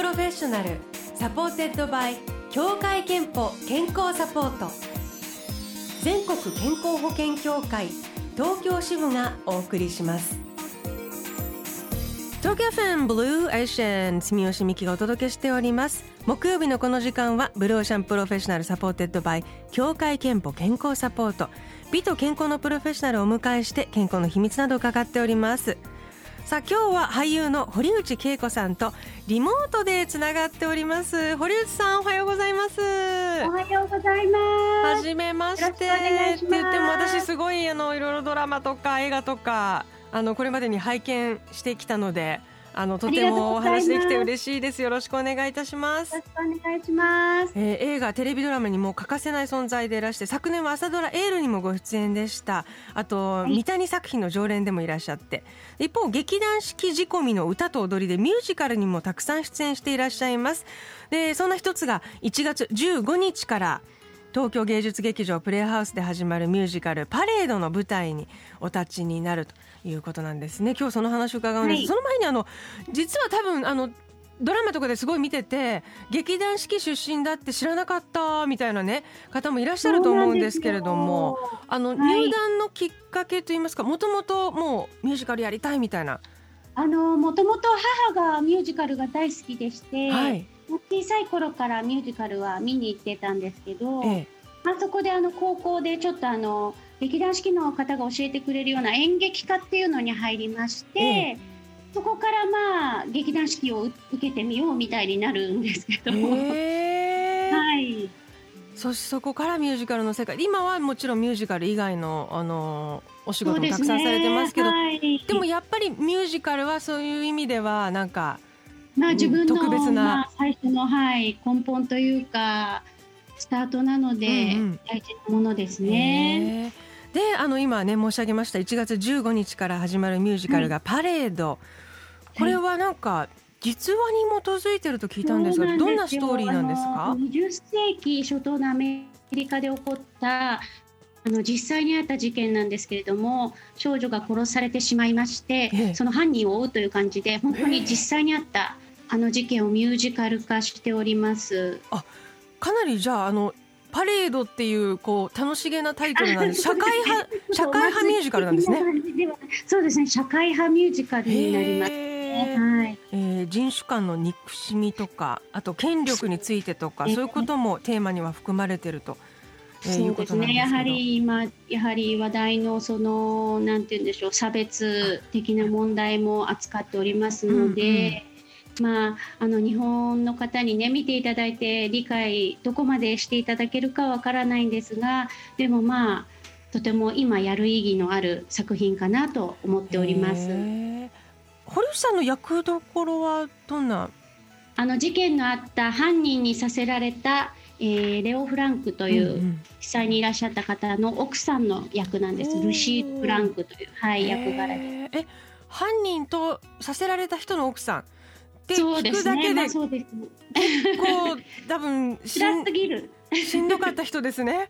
Professional supported by 協会けんぽ健康サポート。全国健康保険協会東京支部がお送りします。東京 FMブルーオーシャン住吉美紀がお届けしております。木曜日のこの時間はブルーオーシャン Professional supported by 協会けんぽ健康サポート。美と健康のプロフェッショナルをお迎えして健康の秘密などを伺っております。さあ今日は俳優の堀内恵子さんとリモートでつながっております。堀内さんおはようございます。おはようございます。はじめまして。って言っても私すごいあのいろいろドラマとか映画とかあのこれまでに拝見してきたのであのとてもお話できて嬉しいです。よろしくお願いいたします。よろしくお願いします。えー、映画テレビドラマにも欠かせない存在でいらして、昨年は朝ドラエールにもご出演でした。あと、はい、三谷作品の常連でもいらっしゃって、一方劇団四季仕込みの歌と踊りでミュージカルにもたくさん出演していらっしゃいます。で、そんな一つが1月15日から東京芸術劇場プレイハウスで始まるミュージカルパレードの舞台にお立ちになるということなんですね。今日その話を伺うんです、はい、その前にあの実は多分あのドラマとかですごい見てて劇団四季出身だって知らなかったみたいなね方もいらっしゃると思うんですけれどもあの、入団のきっかけといいますかもともともうミュージカルやりたいみたいな。あのもともと母がミュージカルが大好きでして、はい、小さい頃からミュージカルは見に行ってたんですけど、ええ、あそこであの高校でちょっとあの劇団四季の方が教えてくれるような演劇科っていうのに入りまして、え、そこからまあ劇団四季を受けてみようみたいになるんですけど、はい。そそこからミュージカルの世界今はもちろんミュージカル以外のあのお仕事もたくさんされてますけどで、ね。はい、でもやっぱりミュージカルはそういう意味ではなんかまあ、自分の、特別な、まあ、最初の、はい、根本というかスタートなので、うんうん、大事なものですね。であの今ね申し上げました1月15日から始まるミュージカルが「パレード」はい、これはなんか実話に基づいてると聞いたんですがどんなストーリーなんですか？20世紀初頭のアメリカで起こったあの実際にあった事件なんですけれども少女が殺されてしまいまして、ええ、その犯人を追うという感じで本当に実際にあった、あの事件をミュージカル化しております。あかなりじゃああのパレードっていうこう楽しげなタイトルなんで 社会派 社会派ミュージカルなんですね。そうですね社会派ミュージカルになります、ね。はい。えー、人種間の憎しみとかあと権力についてとかそういうこともテーマには含まれてると。そうですねやはり今やはり話題のそのなんて言うんでしょう差別的な問題も扱っておりますので、まあ、あの日本の方にね見ていただいて理解どこまでしていただけるかわからないんですがでもまあとても今やる意義のある作品かなと思っております。堀内さんの役どころはどんな？あの事件のあった犯人にさせられたえー、レオ・フランクという実際にいらっしゃった方の奥さんの役なんです、ルシー・フランクという、はい、役柄で。え犯人とさせられた人の奥さんって聞くだけでそうです、ね、結構多分 しんすぎる。しんどかった人ですね。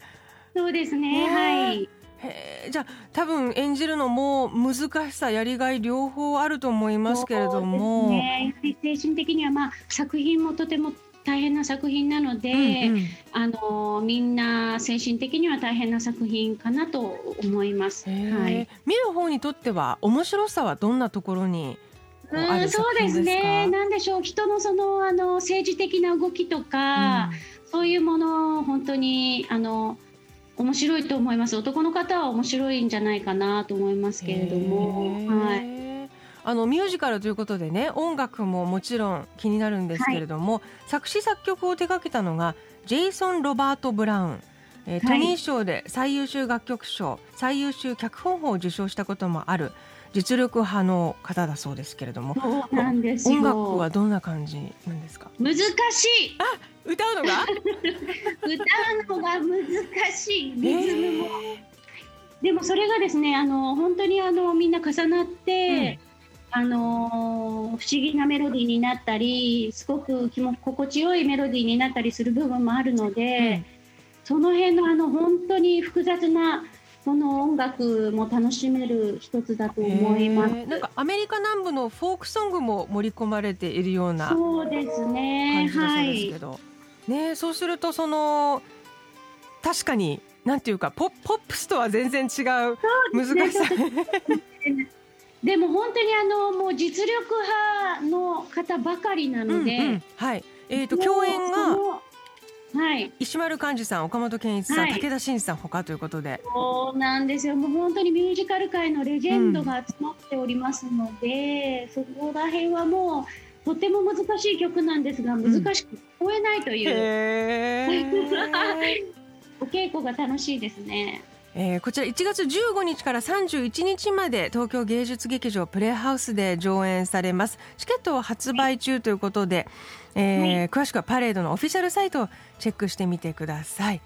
そうですね、はい。へじゃあ多分演じるのも難しさやりがい両方あると思いますけれども、ね、精神的にはまあ作品もとても大変な作品なので、うんうん、あのみんな精神的には大変な作品かなと思います。はい、見る方にとっては面白さはどんなところにうんそうですね。なんでしょう。人のそのあの政治的な動きとか、うん、そういうもの本当にあの面白いと思います。男の方は面白いんじゃないかなと思いますけれども、はい。あのミュージカルということでね音楽ももちろん気になるんですけれども、はい、作詞作曲を手掛けたのがジェイソン・ロバート・ブラウン、えー、トニー賞で最優秀楽曲賞最優秀脚本賞を受賞したこともある実力派の方だそうですけれども。なんです音楽はどんな感じなんですか？難しい。あ歌うのが？歌うのが難しい。リズムも、えー、でもそれがですねあの本当にあのみんな重なって、うん。あのー、不思議なメロディーになったりすごく気も心地よいメロディーになったりする部分もあるので、うん、その辺のあの本当に複雑なその音楽も楽しめる一つだと思います。なんかアメリカ南部のフォークソングも盛り込まれているようなそうですね。はい。ね、そうするとその確かになんていうかポッポップスとは全然違う難しさ。でも本当にあのもう実力派の方ばかりなので、うんうん、はい。えっ、ー、と共演がはい、石丸幹二さん、岡本健一さん、はい、武田真治さんほかということで。そうなんですよ。もう本当にミュージカル界のレジェンドが集まっておりますので、うん、そこら辺はもうとても難しい曲なんですが、難しく聞こえないという。うん、お稽古が楽しいですね。えー、こちら1月15日から31日まで東京芸術劇場プレイハウスで上演されます。チケットは発売中ということで、えー、はい、詳しくはパレードのオフィシャルサイトをチェックしてみてください。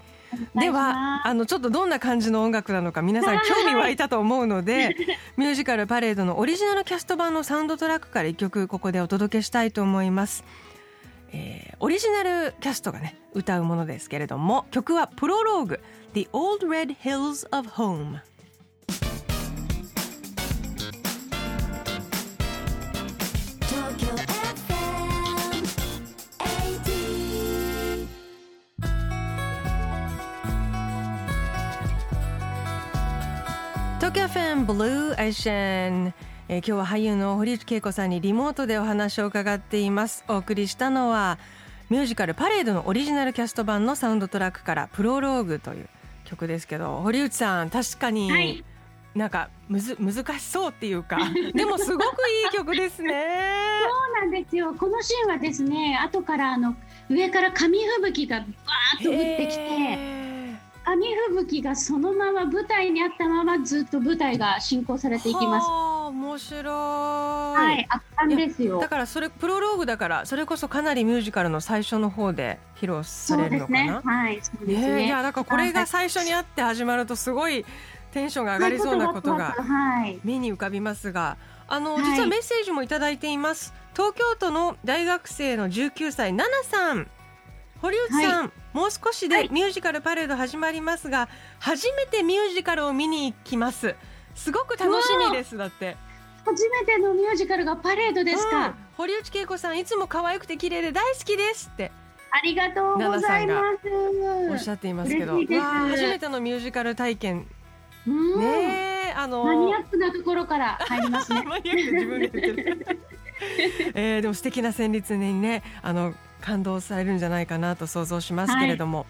ではあのちょっとどんな感じの音楽なのか皆さん興味湧いたと思うので ミュージカルパレードのオリジナルキャスト版のサウンドトラックから1曲ここでお届けしたいと思います、えー、オリジナルキャストがね歌うものですけれども曲はプロローグ The Old Red Hills of Home 東京フェンブルーエーシャンえー、今日は俳優の堀内恵子さんにリモートでお話を伺っています。お送りしたのはミュージカルパレードのオリジナルキャスト版のサウンドトラックからプロローグという曲ですけど堀内さん確かに、はい、なんかむず難しそうっていうか でもすごくいい曲ですね。そうなんですよ。このシーンはですね後からあの上から紙吹雪がバーッと降ってきて紙吹雪がそのまま舞台にあったままずっと舞台が進行されていきます。面白い。はい、圧巻ですよ。だからそれプロローグだからそれこそかなりミュージカルの最初の方で披露されるのかな？ね、はい、そうですね。いやだからこれが最初にあって始まるとすごいテンションが上がりそうなことが目に浮かびますが、あの実はメッセージもいただいています。東京都の大学生の19歳ナナさん。堀内さん、はい、もう少しでミュージカルパレード始まりますが、はい、初めてミュージカルを見に行きますすごく楽しみですだって初めてのミュージカルがパレードですか、うん、堀内恵子さんいつも可愛くて綺麗で大好きですって。ありがとうございます。おっしゃっていますけど。初めてのミュージカル体験。ねあのマニアックなところから入りますね。マニアック自分で言ってる。えー、でも素敵な旋律にねあの感動されるんじゃないかなと想像しますけれども、はい、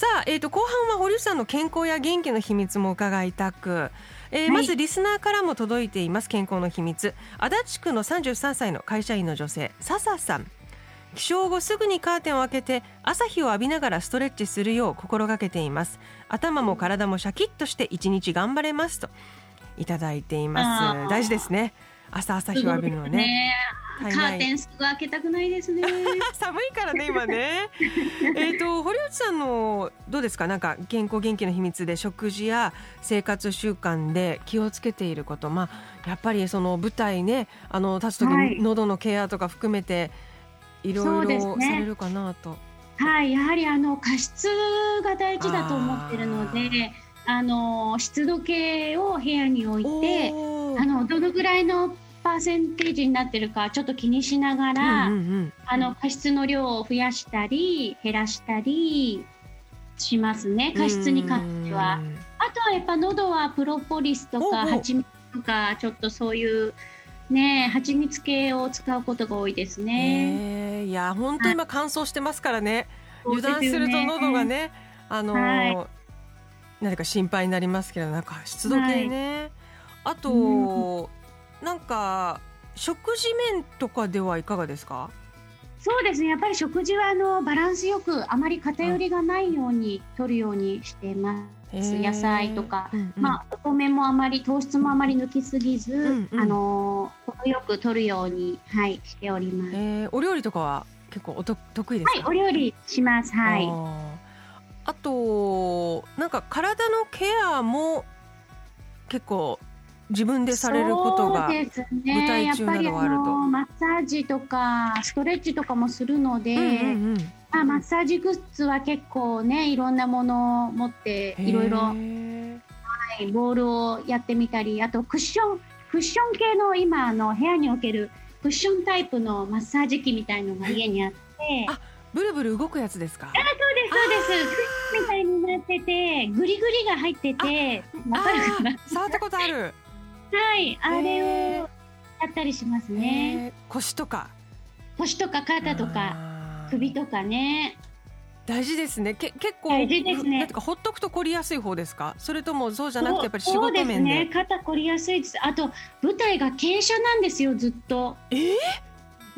さあ、えーと、後半は堀内さんの健康や元気の秘密も伺いたく、えー、はい、まずリスナーからも届いています健康の秘密。足立区の33歳の会社員の女性笹さん。起床後すぐにカーテンを開けて朝日を浴びながらストレッチするよう心がけています。頭も体もシャキッとして一日頑張れますといただいています。大事ですね朝朝日を浴びるのね。カーテンすぐ開けたくないですね。寒いからね今ね。えっと堀内さんのどうですか？なんか健康元気の秘密で食事や生活習慣で気をつけていること。まあやっぱりその舞台ねあの立つ時に喉のケアとか含めていろいろされるかなと。はい、やはりあの加湿が大事だと思ってるのであの湿度計を部屋に置いてあのどのぐらいのパーセンテージになってるかちょっと気にしながら、うんうんうん、あの加湿の量を増やしたり減らしたりしますね加湿に関しては。あとはやっぱ喉はプロポリスとか蜂蜜とかちょっとそういうね蜂蜜系を使うことが多いですね。えー、いや本当今乾燥してますからね、油断すると喉がね、あのーはい、何か心配になりますけどなんか湿度計ね、はい、あと、うんなんか食事面とかではいかがですか？そうですね。やっぱり食事はあのバランスよくあまり偏りがないように取るようにしてます。野菜とか、うんうん、まあ、お米もあまり糖質もあまり抜きすぎず、うんうん、あの程よく取るように、はい、しております。えー、お料理とかは結構おと得意ですはい、お料理します。はい。あとなんか体のケアも結構自分でされることが舞台中などはあると、ね、マッサージとかストレッチとかもするので、うんうんうん、まあ、マッサージグッズは結構ねいろんなものを持っていろいろ、はい、はいボールをやってみたりあとクッションクッション系の今あの部屋におけるクッションタイプのマッサージ機みたいのが家にあって。あブルブル動くやつですか？あそうですそうですみたいになっててグリグリが入っててわかるかな触ったことあるはいあれをやったりしますね腰とか腰とか肩とか首とかね大事ですね。け結構大事ですね。かほっとくと凝りやすい方ですか。それともそうじゃなくてやっぱり仕事面で。でね。肩凝りやすいです。あと舞台が傾斜なんですよずっと。えー、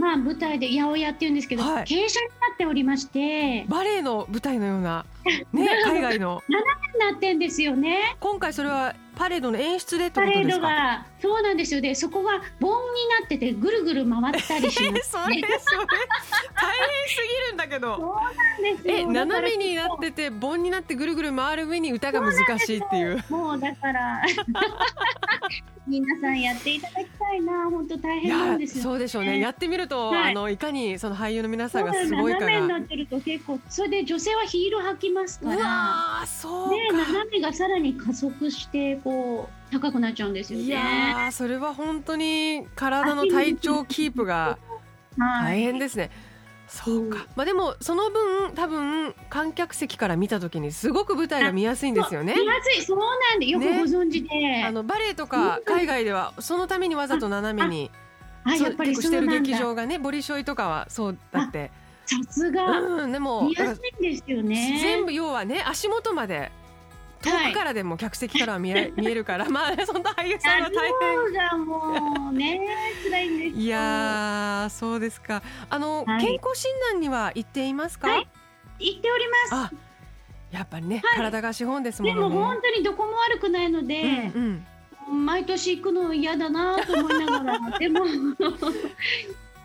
まあ舞台で八百屋っていうんですけど、はい、傾斜になっておりまして。バレエの舞台のようなね 海外の。斜めになってんですよね。今回それはパレードの演出でってことですか？パレードがそうなんですよ。でそこが盆になっててぐるぐる回ったりします、ね。それそれ大変すぎるんだけど。そうなんですよ。え斜めになってて盆になってぐるぐる回る上に歌が難しいっていう。うもうだから 皆さんやっていただきたいな。本当大変なんですそうでしょうね。やってみると、はい、あのいかにその俳優の皆さんがすごい。斜めになってると結構それで女性はヒール履きますから。うわそうね斜めがさらに加速してこう高くなっちゃうんですよね。いやそれは本当に体の体調キープが大変ですね。そうか、まあでもその分多分観客席から見た時にすごく舞台が見やすいんですよね。見やすいそうなんでよくご存知で、ね、あのバレエとか海外ではそのためにわざと斜めにあやっぱりしてる劇場がねボリショイとかはそうだって。さすが、うん、でも見やすいんですよね。全部要はね足元まで遠くからでも客席からは見え, 見えるからまあそんな俳優さんは大変。がもうね辛いんですいやそうですか。あの、はい、健康診断には行っていますか、はい、行っております。やっぱりね、はい、体が資本ですもんね。でも本当にどこも悪くないので、うんうん、毎年行くの嫌だなと思いながら でも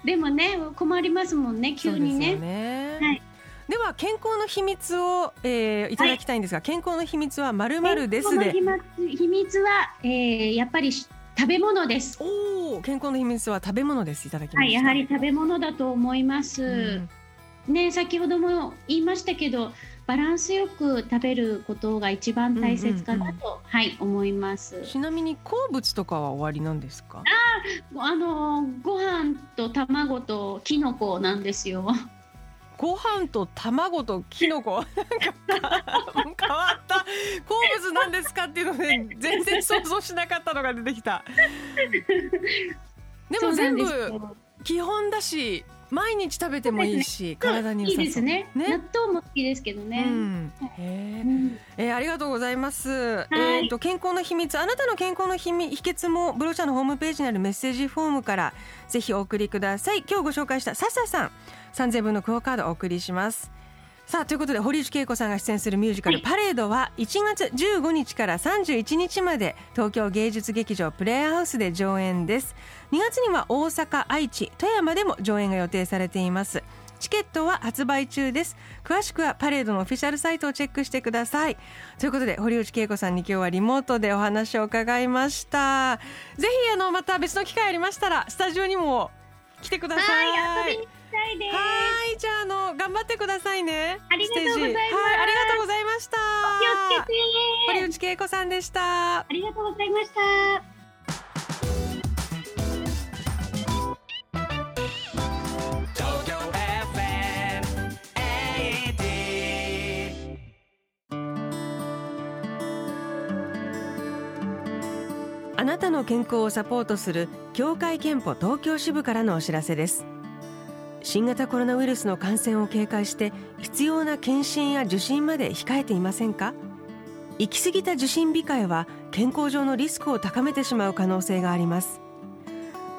でもね困りますもんね急にね。ね。はいでは健康の秘密を、えー、いただきたいんですが、はい、健康の秘密はまるまるですで。秘密は、えー、やっぱり食べ物です。おお、健康の秘密は食べ物です。いただきましはい、やはり食べ物だと思います。うん、ね、先ほども言いましたけど、バランスよく食べることが一番大切かなと、はい思います。ちなみに好物とかは終わりなんですか？あ、あのご飯と卵とキノコなんですよ。ご飯と卵とキノコ。なんか変わった。好物なんですかっていうので全然想像しなかったのが出てきた。でも全部基本だし毎日食べてもいいし、ね、体にいいですね、ね、納豆も好きですけどね、うん、へえー、ありがとうございます、はい、えっ、と健康の秘密あなたの健康の秘秘訣もブロチャのホームページにあるメッセージフォームからぜひお送りください。今日ご紹介した笹さん3000分のクオカードをお送りしますさあということで堀内恵子さんが出演するミュージカル「パレード」は1月15日から31日まで東京芸術劇場プレイハウスで上演です。2月には大阪愛知富山でも上演が予定されています。チケットは発売中です。詳しくはパレードのオフィシャルサイトをチェックしてください。ということで堀内恵子さんに今日はリモートでお話を伺いました。ぜひあのまた別の機会ありましたらスタジオにも来てください。はいたいです。はい、じゃあ、あの、頑張ってくださいね。ありがとうございます。はい、ありがとうございました。気をつけて。堀内恵子さんでした。ありがとうございました。あなたの健康をサポートする協会憲法東京支部からのお知らせです新型コロナウイルスの感染を警戒して必要な検診や受診まで控えていませんか？行き過ぎた受診控えは健康上のリスクを高めてしまう可能性があります。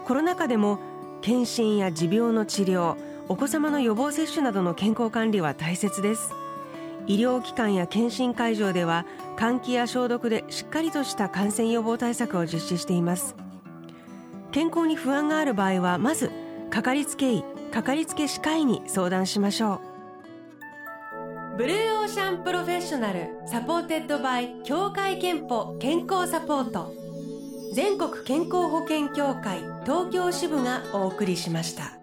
コロナ禍でも検診や持病の治療お子様の予防接種などの健康管理は大切です。医療機関や検診会場では換気や消毒でしっかりとした感染予防対策を実施しています。健康に不安がある場合はまずかかりつけ医。かかりつけ歯科医に相談しましょう。ブルーオーシャン Professional supported by 協会けんぽ健康サポート。全国健康保険協会東京支部がお送りしました。